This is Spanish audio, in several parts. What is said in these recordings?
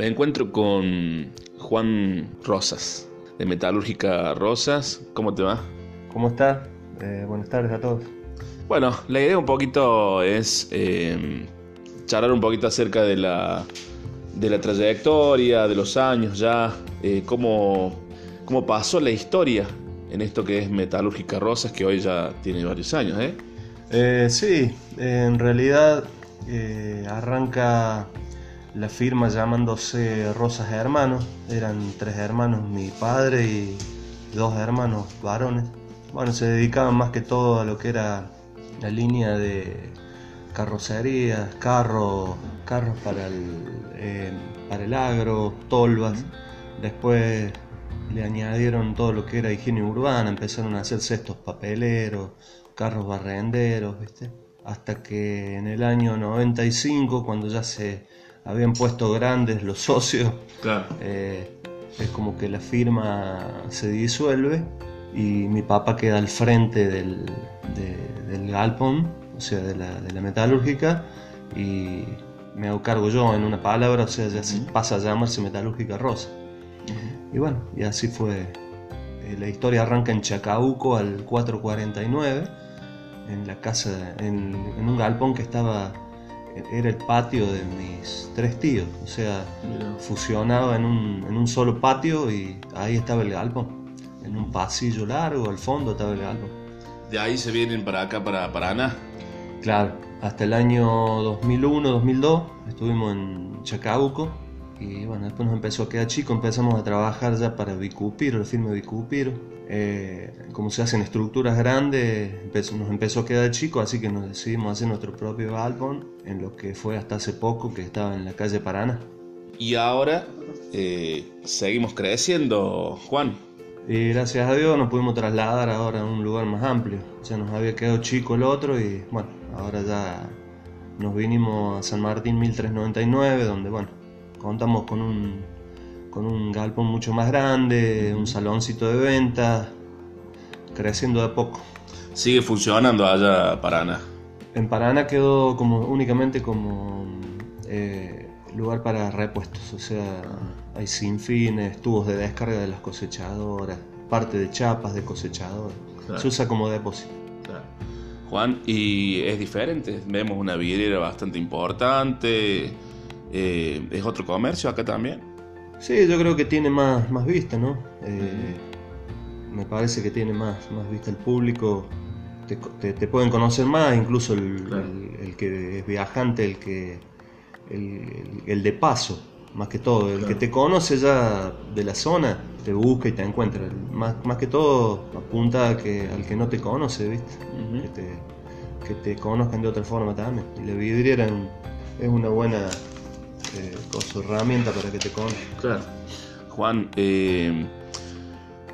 Me encuentro con Juan Rosas, de Metalúrgica Rosas. ¿Cómo te va? ¿Cómo estás? Eh, buenas tardes a todos. Bueno, la idea un poquito es eh, charlar un poquito acerca de la, de la trayectoria, de los años ya, eh, cómo, cómo pasó la historia en esto que es Metalúrgica Rosas, que hoy ya tiene varios años, ¿eh? Eh, sí, en realidad eh, arranca la firma llamándose Rosas Hermanos. Eran tres hermanos, mi padre y dos hermanos varones. Bueno, se dedicaban más que todo a lo que era la línea de carrocerías, carros, carros para el, eh, para el agro, tolvas. Después le añadieron todo lo que era higiene urbana, empezaron a hacer cestos papeleros, carros barrenderos, ¿viste? Hasta que en el año 95, cuando ya se habían puesto grandes los socios, Claro. eh, es como que la firma se disuelve y mi papá queda al frente del, de- del galpón, o sea, de la, de la metalúrgica, y me hago cargo yo en una palabra, o sea, ya se pasa a llamarse Metalúrgica Rosa. Y bueno, y así fue. Eh, la historia arranca en Chacabuco al 449, en la casa, en, en un galpón que estaba, era el patio de mis tres tíos, o sea, fusionado en un, en un solo patio y ahí estaba el galpón. En un pasillo largo, al fondo estaba el galpón. De ahí se vienen para acá, para Paraná. Claro, hasta el año 2001-2002 estuvimos en Chacabuco y bueno, después nos empezó a quedar chico, empezamos a trabajar ya para Bicupiro, el firme Bicupiro. Eh, como se hacen estructuras grandes, empezó- nos empezó a quedar chico, así que nos decidimos hacer nuestro propio álbum en lo que fue hasta hace poco, que estaba en la calle Paraná. Y ahora eh, seguimos creciendo, Juan. Y gracias a Dios nos pudimos trasladar ahora a un lugar más amplio. Sea, nos había quedado chico el otro y bueno, ahora ya nos vinimos a San Martín 1399, donde bueno, contamos con un, con un galpón mucho más grande, un saloncito de ventas, creciendo de a poco. Sigue funcionando allá Paraná. En Paraná quedó como únicamente como eh, lugar para repuestos, o sea, hay sinfines, tubos de descarga de las cosechadoras, parte de chapas de cosechadoras. Claro. Se usa como depósito. Juan, y es diferente. Vemos una vidriera bastante importante. Eh, ¿Es otro comercio acá también? Sí, yo creo que tiene más, más vista, ¿no? Eh, me parece que tiene más, más vista el público. Te, te- te pueden conocer más, incluso el, Claro. el- el que es viajante, el que el, el- de paso, más que todo. El Claro. que te conoce ya de la zona, te busca y te encuentra. Más, más que todo apunta a que, al que no te conoce, ¿viste? Que, te, que te conozcan de otra forma también. Y la vidriera es una buena eh, cosa, herramienta para que te conozcan. Claro. Juan, eh,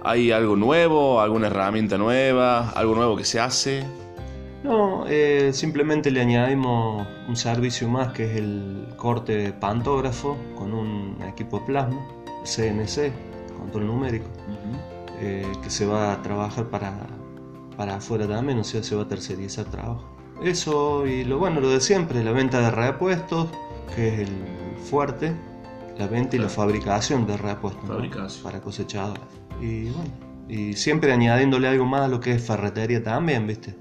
¿hay algo nuevo? ¿Alguna herramienta nueva? ¿Algo nuevo que se hace? No, eh, simplemente le añadimos un servicio más que es el corte pantógrafo con un equipo de plasma, CNC, control numérico, eh, que se va a trabajar para, para afuera también, o sea, se va a tercerizar trabajo. Eso y lo bueno, lo de siempre, la venta de repuestos, que es el fuerte, la venta y la Claro. fabricación de repuestos ¿no? Fabricación. para cosechadoras. Y bueno, y siempre añadiéndole algo más a lo que es ferretería también, ¿viste?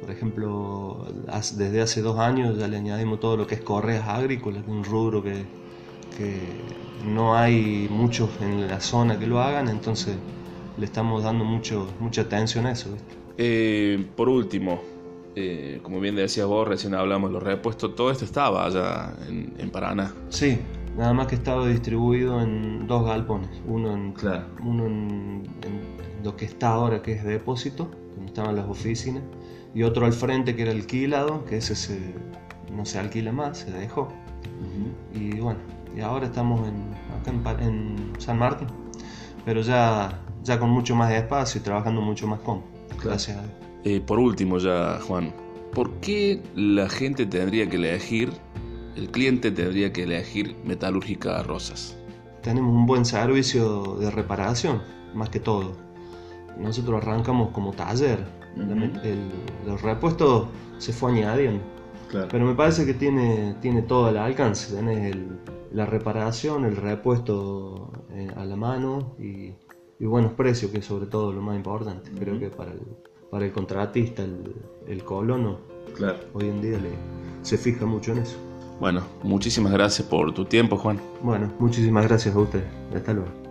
Por ejemplo, desde hace dos años ya le añadimos todo lo que es correas agrícolas, un rubro que, que no hay muchos en la zona que lo hagan, entonces le estamos dando mucho, mucha atención a eso. ¿viste? Eh, por último, eh, como bien decías vos, recién hablamos de los repuestos, todo esto estaba allá en, en Paraná. Sí, nada más que estaba distribuido en dos galpones, uno en, Claro. uno en, en lo que está ahora, que es depósito, donde estaban las oficinas, y otro al frente que era alquilado, que ese se, no se alquila más, se dejó. Y bueno, y ahora estamos en, acá en San Martín, pero ya, ya con mucho más espacio y trabajando mucho más cómodo. Gracias a Dios. Eh, por último ya, Juan, ¿por qué la gente tendría que elegir, el cliente tendría que elegir Metalúrgica Rosas? Tenemos un buen servicio de reparación, más que todo. Nosotros arrancamos como taller. El- los repuestos se fue añadiendo. Pero me parece que tiene, tiene todo el alcance. Tenés la reparación, el repuesto eh, a la mano y, buenos precios, que es sobre todo lo más importante. Creo que para el, para el contratista, el, el colono, claro. hoy en día le, se fija mucho en eso. Bueno, muchísimas gracias por tu tiempo, Juan. Bueno, muchísimas gracias a usted. Hasta luego.